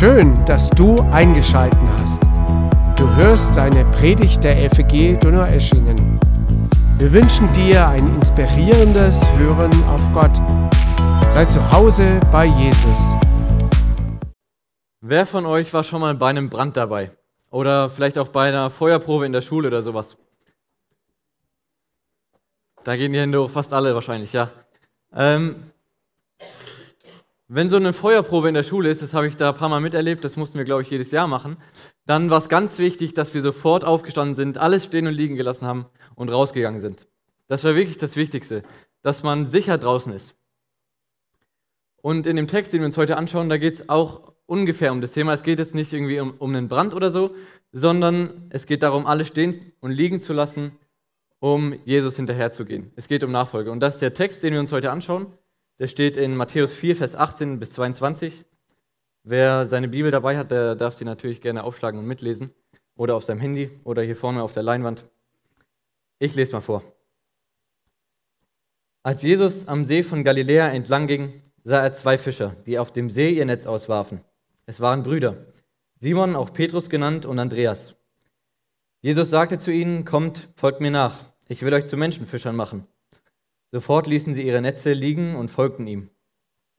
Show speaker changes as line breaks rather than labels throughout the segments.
Schön, dass du eingeschalten hast. Du hörst eine Predigt der FEG Donaueschingen. Wir wünschen dir ein inspirierendes Hören auf Gott. Sei zu Hause bei Jesus.
Wer von euch war schon mal bei einem Brand dabei? Oder vielleicht auch bei einer Feuerprobe in der Schule oder sowas? Da gehen die Hände hoch, fast alle wahrscheinlich, ja. Ähm, wenn so eine Feuerprobe in der Schule ist, das habe ich da ein paar Mal miterlebt, das mussten wir, glaube ich, jedes Jahr machen, dann war es ganz wichtig, dass wir sofort aufgestanden sind, alles stehen und liegen gelassen haben und rausgegangen sind. Das war wirklich das Wichtigste, dass man sicher draußen ist. Und in dem Text, den wir uns heute anschauen, da geht es auch ungefähr um das Thema. Es geht jetzt nicht irgendwie um, um einen Brand oder so, sondern es geht darum, alles stehen und liegen zu lassen, um Jesus hinterherzugehen. Es geht um Nachfolge. Und das ist der Text, den wir uns heute anschauen. Der steht in Matthäus 4, Vers 18 bis 22. Wer seine Bibel dabei hat, der darf sie natürlich gerne aufschlagen und mitlesen. Oder auf seinem Handy oder hier vorne auf der Leinwand. Ich lese mal vor. Als Jesus am See von Galiläa entlang ging, sah er zwei Fischer, die auf dem See ihr Netz auswarfen. Es waren Brüder, Simon, auch Petrus genannt, und Andreas. Jesus sagte zu ihnen, Kommt, folgt mir nach, ich will euch zu Menschenfischern machen. Sofort ließen sie ihre Netze liegen und folgten ihm.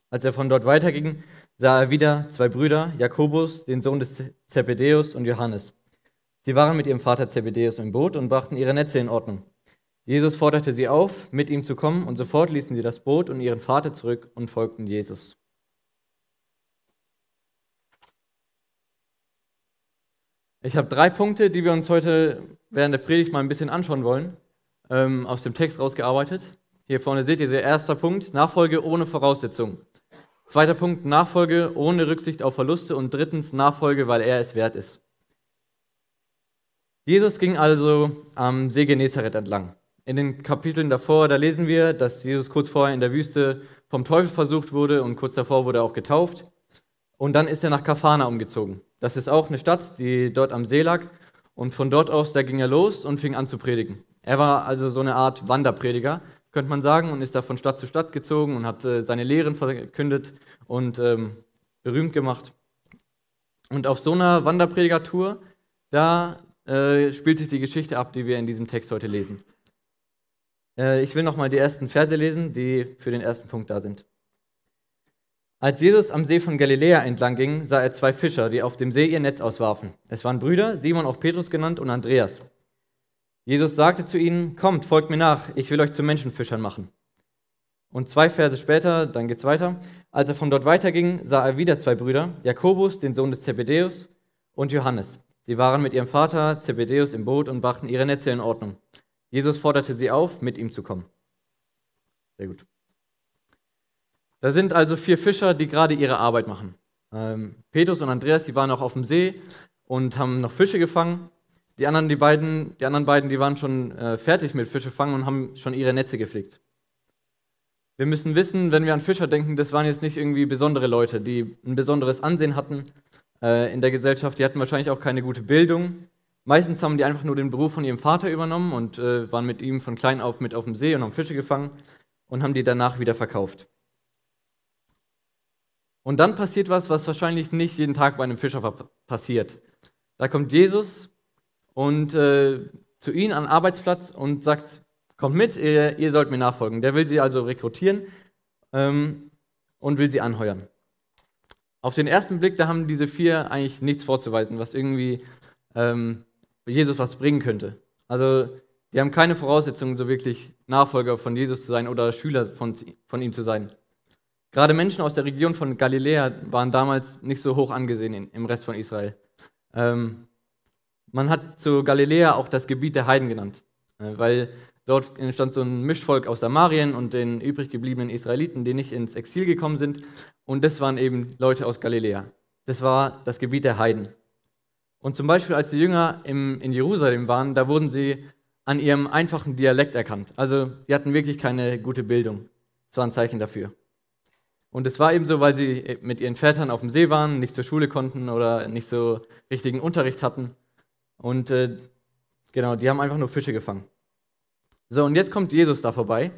Als er von dort weiterging, sah er wieder zwei Brüder, Jakobus, den Sohn des Zebedeus und Johannes. Sie waren mit ihrem Vater Zebedeus im Boot und brachten ihre Netze in Ordnung. Jesus forderte sie auf, mit ihm zu kommen, und sofort ließen sie das Boot und ihren Vater zurück und folgten Jesus. Ich habe drei Punkte, die wir uns heute während der Predigt mal ein bisschen anschauen wollen, ähm, aus dem Text rausgearbeitet. Hier vorne seht ihr, der erste Punkt, Nachfolge ohne Voraussetzungen. Zweiter Punkt, Nachfolge ohne Rücksicht auf Verluste. Und drittens, Nachfolge, weil er es wert ist. Jesus ging also am See Genezareth entlang. In den Kapiteln davor, da lesen wir, dass Jesus kurz vorher in der Wüste vom Teufel versucht wurde und kurz davor wurde er auch getauft. Und dann ist er nach Kafana umgezogen. Das ist auch eine Stadt, die dort am See lag. Und von dort aus, da ging er los und fing an zu predigen. Er war also so eine Art Wanderprediger könnte man sagen, und ist da von Stadt zu Stadt gezogen und hat äh, seine Lehren verkündet und ähm, berühmt gemacht. Und auf so einer Wanderpredigertour, da äh, spielt sich die Geschichte ab, die wir in diesem Text heute lesen. Äh, ich will nochmal die ersten Verse lesen, die für den ersten Punkt da sind. Als Jesus am See von Galiläa entlang ging, sah er zwei Fischer, die auf dem See ihr Netz auswarfen. Es waren Brüder, Simon auch Petrus genannt und Andreas. Jesus sagte zu ihnen, kommt, folgt mir nach, ich will euch zu Menschenfischern machen. Und zwei Verse später, dann geht's weiter. Als er von dort weiterging, sah er wieder zwei Brüder, Jakobus, den Sohn des Zebedeus, und Johannes. Sie waren mit ihrem Vater Zebedeus im Boot und brachten ihre Netze in Ordnung. Jesus forderte sie auf, mit ihm zu kommen. Sehr gut. Da sind also vier Fischer, die gerade ihre Arbeit machen. Ähm, Petrus und Andreas, die waren auch auf dem See und haben noch Fische gefangen. Die anderen, die beiden, die anderen beiden, die waren schon äh, fertig mit Fische fangen und haben schon ihre Netze gepflegt. Wir müssen wissen, wenn wir an Fischer denken, das waren jetzt nicht irgendwie besondere Leute, die ein besonderes Ansehen hatten äh, in der Gesellschaft. Die hatten wahrscheinlich auch keine gute Bildung. Meistens haben die einfach nur den Beruf von ihrem Vater übernommen und äh, waren mit ihm von klein auf mit auf dem See und haben Fische gefangen und haben die danach wieder verkauft. Und dann passiert was, was wahrscheinlich nicht jeden Tag bei einem Fischer passiert. Da kommt Jesus und äh, zu ihnen an den Arbeitsplatz und sagt, kommt mit, ihr, ihr, sollt mir nachfolgen. Der will sie also rekrutieren ähm, und will sie anheuern. Auf den ersten Blick, da haben diese vier eigentlich nichts vorzuweisen, was irgendwie ähm, Jesus was bringen könnte. Also die haben keine Voraussetzungen, so wirklich Nachfolger von Jesus zu sein oder Schüler von, von ihm zu sein. Gerade Menschen aus der Region von Galiläa waren damals nicht so hoch angesehen im Rest von Israel. Ähm, man hat zu Galiläa auch das Gebiet der Heiden genannt, äh, weil dort entstand so ein Mischvolk aus Samarien und den übrig gebliebenen Israeliten, die nicht ins Exil gekommen sind. Und das waren eben Leute aus Galiläa. Das war das Gebiet der Heiden. Und zum Beispiel, als die Jünger im, in Jerusalem waren, da wurden sie an ihrem einfachen Dialekt erkannt. Also, die hatten wirklich keine gute Bildung. Das war ein Zeichen dafür. Und es war eben so, weil sie mit ihren Vätern auf dem See waren, nicht zur Schule konnten oder nicht so richtigen Unterricht hatten. Und äh, genau, die haben einfach nur Fische gefangen. So, und jetzt kommt Jesus da vorbei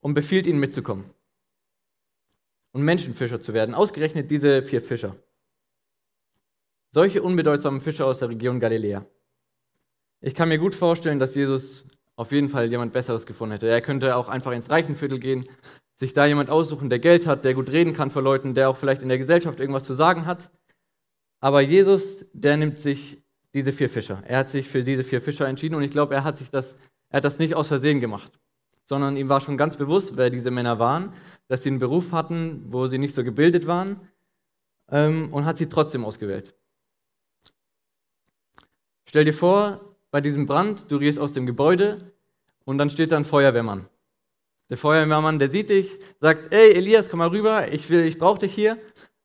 und befiehlt ihnen mitzukommen und Menschenfischer zu werden. Ausgerechnet diese vier Fischer. Solche unbedeutsamen Fischer aus der Region Galiläa. Ich kann mir gut vorstellen, dass Jesus auf jeden Fall jemand Besseres gefunden hätte. Er könnte auch einfach ins Reichenviertel gehen, sich da jemand aussuchen, der Geld hat, der gut reden kann vor Leuten, der auch vielleicht in der Gesellschaft irgendwas zu sagen hat. Aber Jesus, der nimmt sich diese vier Fischer. Er hat sich für diese vier Fischer entschieden und ich glaube, er hat sich das, er hat das nicht aus Versehen gemacht, sondern ihm war schon ganz bewusst, wer diese Männer waren, dass sie einen Beruf hatten, wo sie nicht so gebildet waren ähm, und hat sie trotzdem ausgewählt. Stell dir vor, bei diesem Brand, du gehst aus dem Gebäude und dann steht da ein Feuerwehrmann. Der Feuerwehrmann, der sieht dich, sagt, ey Elias, komm mal rüber, ich, ich brauche dich hier,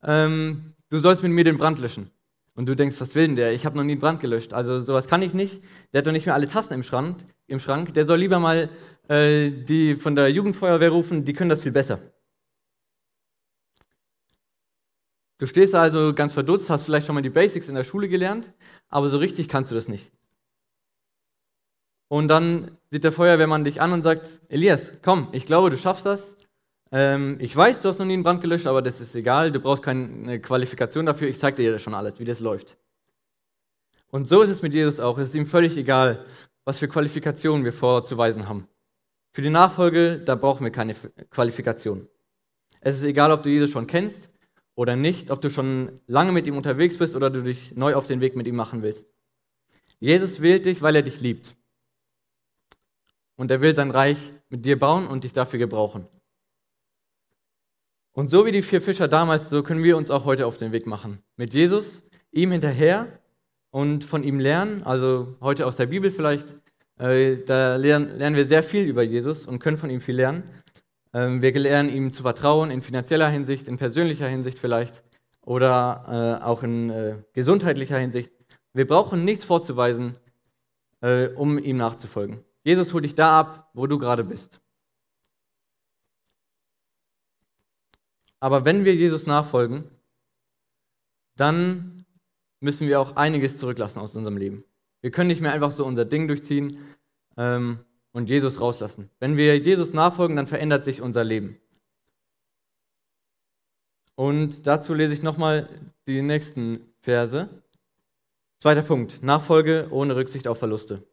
ähm, du sollst mit mir den Brand löschen. Und du denkst, was will denn der? Ich habe noch nie Brand gelöscht. Also sowas kann ich nicht. Der hat doch nicht mehr alle Tassen im Schrank. Im Schrank. Der soll lieber mal äh, die von der Jugendfeuerwehr rufen, die können das viel besser. Du stehst also ganz verdutzt, hast vielleicht schon mal die Basics in der Schule gelernt, aber so richtig kannst du das nicht. Und dann sieht der Feuerwehrmann dich an und sagt, Elias, komm, ich glaube, du schaffst das. Ähm, ich weiß, du hast noch nie einen Brand gelöscht, aber das ist egal, du brauchst keine Qualifikation dafür, ich zeige dir schon alles, wie das läuft. Und so ist es mit Jesus auch. Es ist ihm völlig egal, was für Qualifikationen wir vorzuweisen haben. Für die Nachfolge, da brauchen wir keine Qualifikation. Es ist egal, ob du Jesus schon kennst oder nicht, ob du schon lange mit ihm unterwegs bist oder du dich neu auf den Weg mit ihm machen willst. Jesus wählt dich, weil er dich liebt und er will sein Reich mit dir bauen und dich dafür gebrauchen. Und so wie die vier Fischer damals, so können wir uns auch heute auf den Weg machen. Mit Jesus, ihm hinterher und von ihm lernen. Also heute aus der Bibel vielleicht. Äh, da lernen, lernen, wir sehr viel über Jesus und können von ihm viel lernen. Ähm, wir lernen ihm zu vertrauen in finanzieller Hinsicht, in persönlicher Hinsicht vielleicht oder äh, auch in äh, gesundheitlicher Hinsicht. Wir brauchen nichts vorzuweisen, um ihm nachzufolgen. Jesus holt dich da ab, wo du gerade bist. Aber wenn wir Jesus nachfolgen, dann müssen wir auch einiges zurücklassen aus unserem Leben. Wir können nicht mehr einfach so unser Ding durchziehen ähm, und Jesus rauslassen. Wenn wir Jesus nachfolgen, dann verändert sich unser Leben. Und dazu lese ich nochmal die nächsten Verse. Zweiter Punkt, Nachfolge ohne Rücksicht auf Verluste.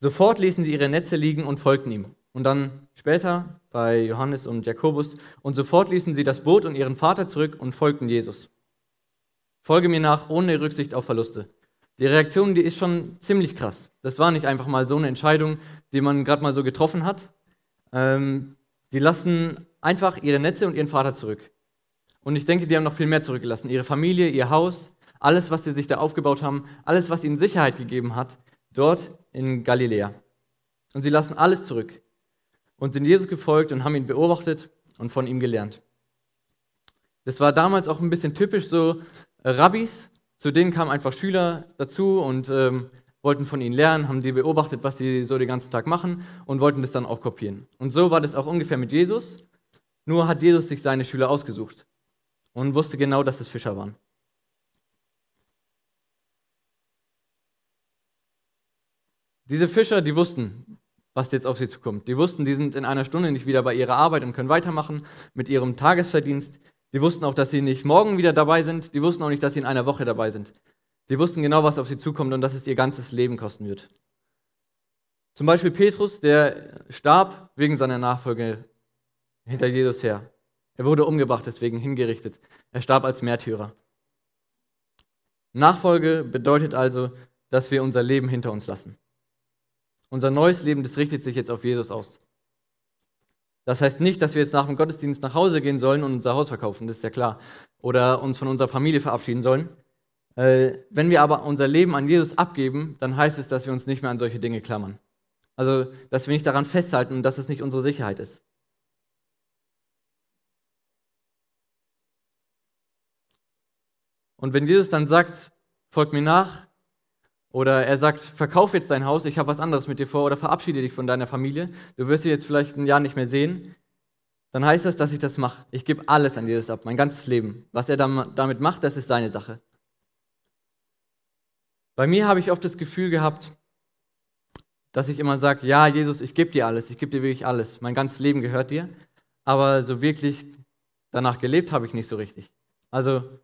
Sofort ließen sie ihre Netze liegen und folgten ihm. Und dann später bei Johannes und Jakobus, und sofort ließen sie das Boot und ihren Vater zurück und folgten Jesus. Folge mir nach, ohne Rücksicht auf Verluste. Die Reaktion, die ist schon ziemlich krass. Das war nicht einfach mal so eine Entscheidung, die man gerade mal so getroffen hat. Ähm, die lassen einfach ihre Netze und ihren Vater zurück. Und ich denke, die haben noch viel mehr zurückgelassen. Ihre Familie, ihr Haus, alles, was sie sich da aufgebaut haben, alles, was ihnen Sicherheit gegeben hat, dort in Galiläa. Und sie lassen alles zurück und sind Jesus gefolgt und haben ihn beobachtet und von ihm gelernt. Das war damals auch ein bisschen typisch so Rabbis, zu denen kamen einfach Schüler dazu und ähm, wollten von ihnen lernen, haben die beobachtet, was sie so den ganzen Tag machen und wollten das dann auch kopieren. Und so war das auch ungefähr mit Jesus, nur hat Jesus sich seine Schüler ausgesucht und wusste genau, dass es Fischer waren. Diese Fischer, die wussten, was jetzt auf sie zukommt. Die wussten, die sind in einer Stunde nicht wieder bei ihrer Arbeit und können weitermachen mit ihrem Tagesverdienst. Die wussten auch, dass sie nicht morgen wieder dabei sind. Die wussten auch nicht, dass sie in einer Woche dabei sind. Die wussten genau, was auf sie zukommt und dass es ihr ganzes Leben kosten wird. Zum Beispiel Petrus, der starb wegen seiner Nachfolge hinter Jesus her. Er wurde umgebracht, deswegen hingerichtet. Er starb als Märtyrer. Nachfolge bedeutet also, dass wir unser Leben hinter uns lassen. Unser neues Leben, das richtet sich jetzt auf Jesus aus. Das heißt nicht, dass wir jetzt nach dem Gottesdienst nach Hause gehen sollen und unser Haus verkaufen, das ist ja klar. Oder uns von unserer Familie verabschieden sollen. Äh, wenn wir aber unser Leben an Jesus abgeben, dann heißt es, dass wir uns nicht mehr an solche Dinge klammern. Also, dass wir nicht daran festhalten und dass es nicht unsere Sicherheit ist. Und wenn Jesus dann sagt, folgt mir nach, oder er sagt, verkauf jetzt dein Haus, ich habe was anderes mit dir vor, oder verabschiede dich von deiner Familie, du wirst sie jetzt vielleicht ein Jahr nicht mehr sehen, dann heißt das, dass ich das mache. Ich gebe alles an Jesus ab, mein ganzes Leben. Was er damit macht, das ist seine Sache. Bei mir habe ich oft das Gefühl gehabt, dass ich immer sage, ja, Jesus, ich gebe dir alles, ich gebe dir wirklich alles, mein ganzes Leben gehört dir, aber so wirklich danach gelebt habe ich nicht so richtig. Also,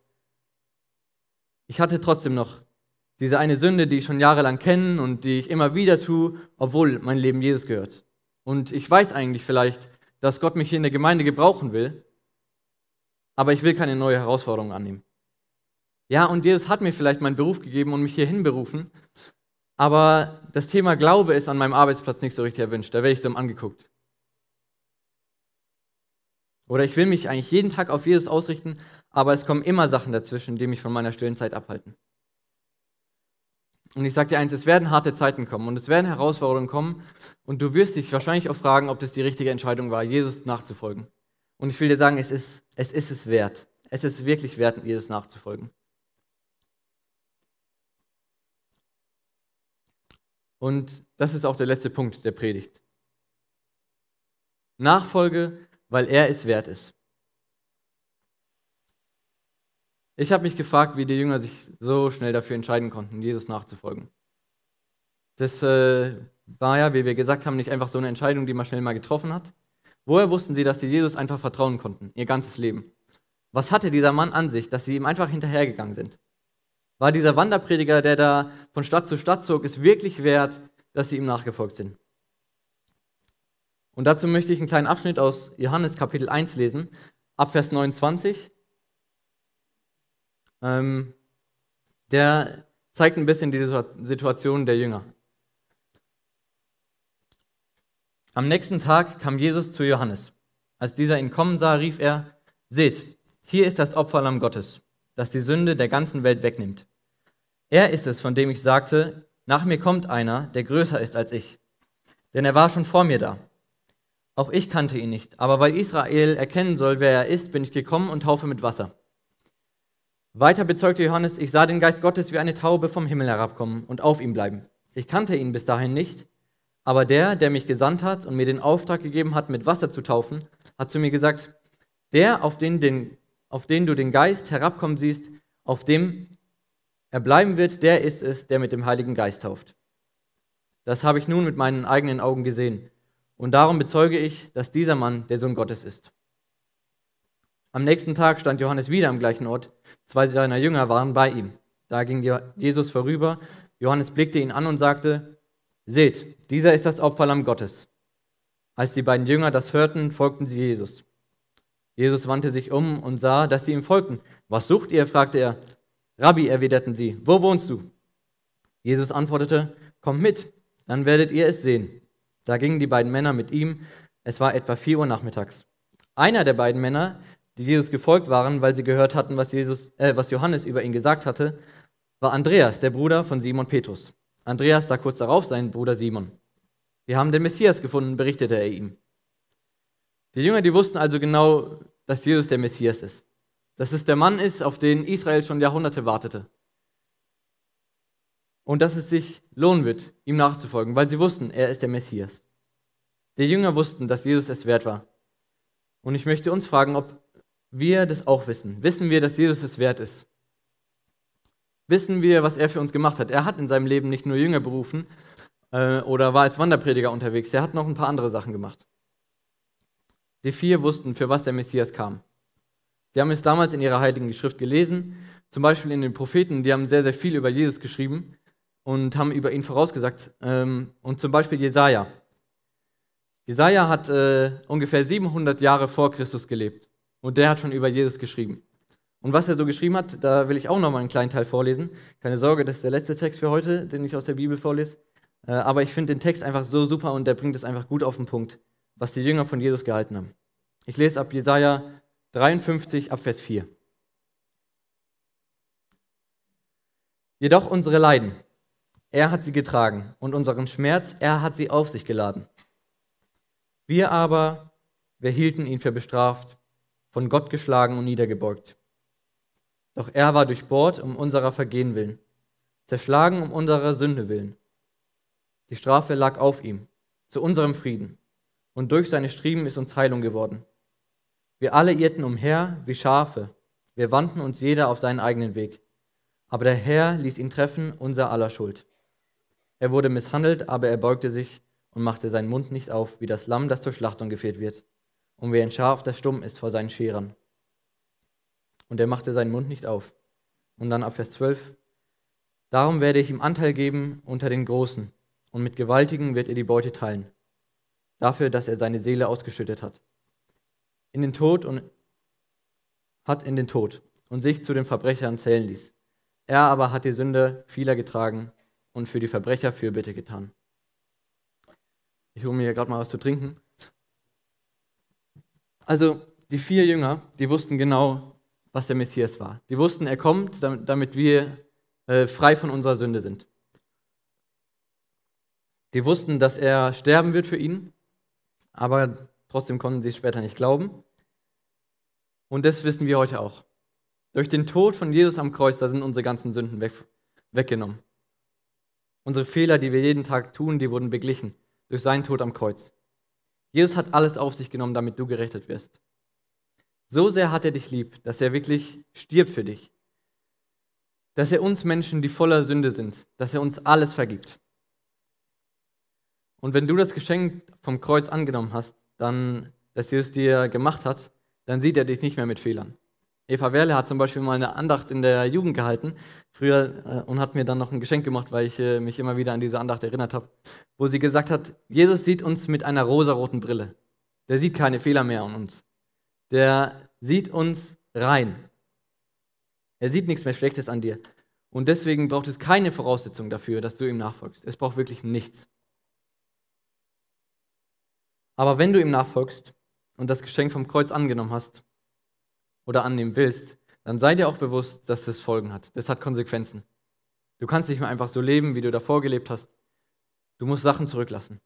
ich hatte trotzdem noch diese eine Sünde, die ich schon jahrelang kenne und die ich immer wieder tue, obwohl mein Leben Jesus gehört. Und ich weiß eigentlich vielleicht, dass Gott mich hier in der Gemeinde gebrauchen will, aber ich will keine neue Herausforderung annehmen. Ja, und Jesus hat mir vielleicht meinen Beruf gegeben und mich hierhin berufen, aber das Thema Glaube ist an meinem Arbeitsplatz nicht so richtig erwünscht. Da werde ich dumm angeguckt. Oder ich will mich eigentlich jeden Tag auf Jesus ausrichten, aber es kommen immer Sachen dazwischen, die mich von meiner stillen Zeit abhalten. Und ich sage dir eins, es werden harte Zeiten kommen und es werden Herausforderungen kommen und du wirst dich wahrscheinlich auch fragen, ob das die richtige Entscheidung war, Jesus nachzufolgen. Und ich will dir sagen, es ist es, ist es wert. Es ist wirklich wert, Jesus nachzufolgen. Und das ist auch der letzte Punkt der Predigt. Nachfolge, weil er es wert ist. Ich habe mich gefragt, wie die Jünger sich so schnell dafür entscheiden konnten, Jesus nachzufolgen. Das äh, war ja, wie wir gesagt haben, nicht einfach so eine Entscheidung, die man schnell mal getroffen hat. Woher wussten sie, dass sie Jesus einfach vertrauen konnten, ihr ganzes Leben? Was hatte dieser Mann an sich, dass sie ihm einfach hinterhergegangen sind? War dieser Wanderprediger, der da von Stadt zu Stadt zog, es wirklich wert, dass sie ihm nachgefolgt sind? Und dazu möchte ich einen kleinen Abschnitt aus Johannes Kapitel 1 lesen, ab Vers 29. Ähm, der zeigt ein bisschen die Situation der Jünger. Am nächsten Tag kam Jesus zu Johannes. Als dieser ihn kommen sah, rief er, Seht, hier ist das Opferlamm Gottes, das die Sünde der ganzen Welt wegnimmt. Er ist es, von dem ich sagte, nach mir kommt einer, der größer ist als ich. Denn er war schon vor mir da. Auch ich kannte ihn nicht, aber weil Israel erkennen soll, wer er ist, bin ich gekommen und taufe mit Wasser. Weiter bezeugte Johannes, ich sah den Geist Gottes wie eine Taube vom Himmel herabkommen und auf ihm bleiben. Ich kannte ihn bis dahin nicht, aber der, der mich gesandt hat und mir den Auftrag gegeben hat, mit Wasser zu taufen, hat zu mir gesagt, der, auf den, den, auf den du den Geist herabkommen siehst, auf dem er bleiben wird, der ist es, der mit dem Heiligen Geist tauft. Das habe ich nun mit meinen eigenen Augen gesehen. Und darum bezeuge ich, dass dieser Mann der Sohn Gottes ist. Am nächsten Tag stand Johannes wieder am gleichen Ort. Zwei seiner Jünger waren bei ihm. Da ging Jesus vorüber. Johannes blickte ihn an und sagte, Seht, dieser ist das Opferlamm Gottes. Als die beiden Jünger das hörten, folgten sie Jesus. Jesus wandte sich um und sah, dass sie ihm folgten. Was sucht ihr? fragte er. Rabbi, erwiderten sie, wo wohnst du? Jesus antwortete, Kommt mit, dann werdet ihr es sehen. Da gingen die beiden Männer mit ihm. Es war etwa vier Uhr nachmittags. Einer der beiden Männer, die Jesus gefolgt waren, weil sie gehört hatten, was, Jesus, äh, was Johannes über ihn gesagt hatte, war Andreas, der Bruder von Simon Petrus. Andreas sah kurz darauf seinen Bruder Simon. Wir haben den Messias gefunden, berichtete er ihm. Die Jünger, die wussten also genau, dass Jesus der Messias ist. Dass es der Mann ist, auf den Israel schon Jahrhunderte wartete. Und dass es sich lohnen wird, ihm nachzufolgen, weil sie wussten, er ist der Messias. Die Jünger wussten, dass Jesus es wert war. Und ich möchte uns fragen, ob wir das auch wissen. Wissen wir, dass Jesus es wert ist? Wissen wir, was er für uns gemacht hat? Er hat in seinem Leben nicht nur Jünger berufen äh, oder war als Wanderprediger unterwegs, er hat noch ein paar andere Sachen gemacht. Die vier wussten, für was der Messias kam. Sie haben es damals in ihrer heiligen Schrift gelesen, zum Beispiel in den Propheten, die haben sehr, sehr viel über Jesus geschrieben und haben über ihn vorausgesagt. Ähm, und zum Beispiel Jesaja. Jesaja hat äh, ungefähr 700 Jahre vor Christus gelebt. Und der hat schon über Jesus geschrieben. Und was er so geschrieben hat, da will ich auch nochmal einen kleinen Teil vorlesen. Keine Sorge, das ist der letzte Text für heute, den ich aus der Bibel vorlese. Äh, aber ich finde den Text einfach so super und der bringt es einfach gut auf den Punkt, was die Jünger von Jesus gehalten haben. Ich lese ab Jesaja 53 ab Vers 4. Jedoch unsere Leiden, er hat sie getragen und unseren Schmerz, er hat sie auf sich geladen. Wir aber, wir hielten ihn für bestraft von Gott geschlagen und niedergebeugt. Doch er war durchbohrt um unserer Vergehen willen, zerschlagen um unserer Sünde willen. Die Strafe lag auf ihm, zu unserem Frieden, und durch seine Striemen ist uns Heilung geworden. Wir alle irrten umher wie Schafe, wir wandten uns jeder auf seinen eigenen Weg. Aber der Herr ließ ihn treffen, unser aller Schuld. Er wurde misshandelt, aber er beugte sich und machte seinen Mund nicht auf, wie das Lamm, das zur Schlachtung geführt wird und wie ein Schaf, das stumm ist vor seinen Scherern. Und er machte seinen Mund nicht auf. Und dann ab Vers 12. Darum werde ich ihm Anteil geben unter den Großen, und mit Gewaltigen wird er die Beute teilen, dafür, dass er seine Seele ausgeschüttet hat. In den Tod und hat in den Tod und sich zu den Verbrechern zählen ließ. Er aber hat die Sünde vieler getragen und für die Verbrecher Fürbitte getan. Ich hole mir hier gerade mal was zu trinken. Also, die vier Jünger, die wussten genau, was der Messias war. Die wussten, er kommt, damit wir äh, frei von unserer Sünde sind. Die wussten, dass er sterben wird für ihn, aber trotzdem konnten sie es später nicht glauben. Und das wissen wir heute auch. Durch den Tod von Jesus am Kreuz, da sind unsere ganzen Sünden weg, weggenommen. Unsere Fehler, die wir jeden Tag tun, die wurden beglichen durch seinen Tod am Kreuz. Jesus hat alles auf sich genommen, damit du gerettet wirst. So sehr hat er dich lieb, dass er wirklich stirbt für dich. Dass er uns Menschen, die voller Sünde sind, dass er uns alles vergibt. Und wenn du das Geschenk vom Kreuz angenommen hast, dann, das Jesus dir gemacht hat, dann sieht er dich nicht mehr mit Fehlern. Eva Werle hat zum Beispiel mal eine Andacht in der Jugend gehalten, früher, äh, und hat mir dann noch ein Geschenk gemacht, weil ich äh, mich immer wieder an diese Andacht erinnert habe, wo sie gesagt hat, Jesus sieht uns mit einer rosaroten Brille. Der sieht keine Fehler mehr an uns. Der sieht uns rein. Er sieht nichts mehr Schlechtes an dir. Und deswegen braucht es keine Voraussetzung dafür, dass du ihm nachfolgst. Es braucht wirklich nichts. Aber wenn du ihm nachfolgst und das Geschenk vom Kreuz angenommen hast oder annehmen willst, dann sei dir auch bewusst, dass das Folgen hat. Das hat Konsequenzen. Du kannst nicht mehr einfach so leben, wie du davor gelebt hast. Du musst Sachen zurücklassen.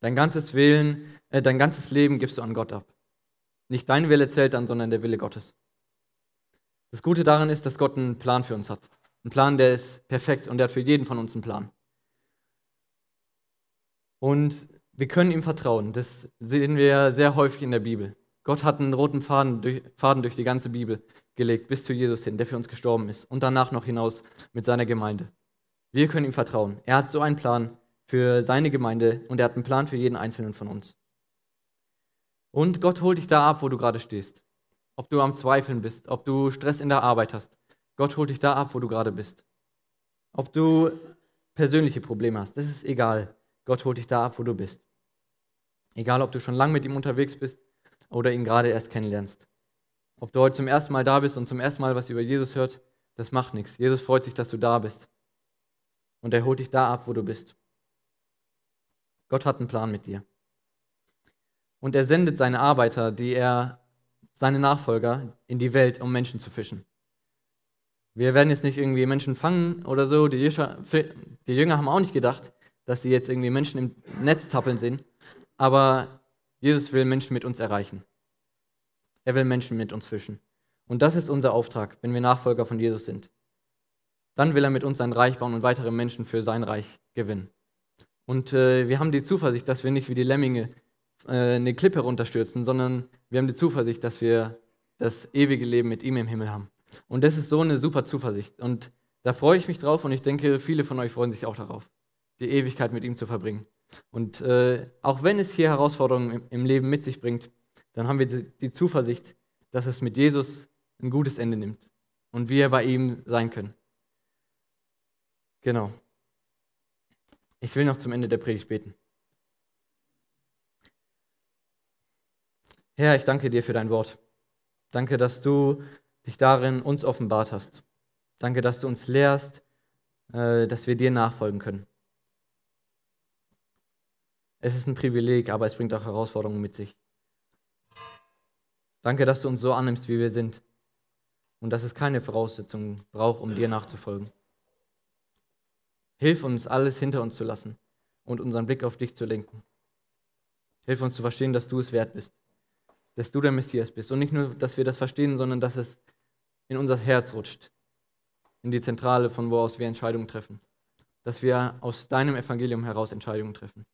Dein ganzes Willen, äh, dein ganzes Leben gibst du an Gott ab. Nicht dein Wille zählt dann, sondern der Wille Gottes. Das Gute daran ist, dass Gott einen Plan für uns hat. Ein Plan, der ist perfekt und der hat für jeden von uns einen Plan. Und wir können ihm vertrauen. Das sehen wir sehr häufig in der Bibel. Gott hat einen roten Faden durch, Faden durch die ganze Bibel gelegt, bis zu Jesus hin, der für uns gestorben ist und danach noch hinaus mit seiner Gemeinde. Wir können ihm vertrauen. Er hat so einen Plan für seine Gemeinde und er hat einen Plan für jeden einzelnen von uns. Und Gott holt dich da ab, wo du gerade stehst. Ob du am Zweifeln bist, ob du Stress in der Arbeit hast. Gott holt dich da ab, wo du gerade bist. Ob du persönliche Probleme hast, das ist egal. Gott holt dich da ab, wo du bist. Egal, ob du schon lange mit ihm unterwegs bist oder ihn gerade erst kennenlernst. Ob du heute zum ersten Mal da bist und zum ersten Mal was über Jesus hört, das macht nichts. Jesus freut sich, dass du da bist. Und er holt dich da ab, wo du bist. Gott hat einen Plan mit dir. Und er sendet seine Arbeiter, die er, seine Nachfolger, in die Welt, um Menschen zu fischen. Wir werden jetzt nicht irgendwie Menschen fangen oder so. Die Jünger, haben auch nicht gedacht, dass sie jetzt irgendwie Menschen im Netz tappeln sehen. Aber Jesus will Menschen mit uns erreichen. Er will Menschen mit uns fischen. Und das ist unser Auftrag, wenn wir Nachfolger von Jesus sind. Dann will er mit uns sein Reich bauen und weitere Menschen für sein Reich gewinnen. Und äh, wir haben die Zuversicht, dass wir nicht wie die Lemminge äh, eine Klippe runterstürzen, sondern wir haben die Zuversicht, dass wir das ewige Leben mit ihm im Himmel haben. Und das ist so eine super Zuversicht. Und da freue ich mich drauf und ich denke, viele von euch freuen sich auch darauf, die Ewigkeit mit ihm zu verbringen. Und äh, auch wenn es hier Herausforderungen im, Leben mit sich bringt, dann haben wir die, die Zuversicht, dass es mit Jesus ein gutes Ende nimmt und wir bei ihm sein können. Genau. Ich will noch zum Ende der Predigt beten. Herr, ich danke dir für dein Wort. Danke, dass du dich darin uns offenbart hast. Danke, dass du uns lehrst, äh, dass wir dir nachfolgen können. Es ist ein Privileg, aber es bringt auch Herausforderungen mit sich. Danke, dass du uns so annimmst, wie wir sind und dass es keine Voraussetzungen braucht, um dir nachzufolgen. Hilf uns, alles hinter uns zu lassen und unseren Blick auf dich zu lenken. Hilf uns zu verstehen, dass du es wert bist, dass du der Messias bist. Und nicht nur, dass wir das verstehen, sondern dass es in unser Herz rutscht, in die Zentrale, von wo aus wir Entscheidungen treffen. Dass wir aus deinem Evangelium heraus Entscheidungen treffen.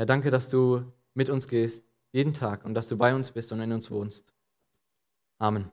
Ja, danke, dass du mit uns gehst, jeden Tag, und dass du bei uns bist und in uns wohnst. Amen.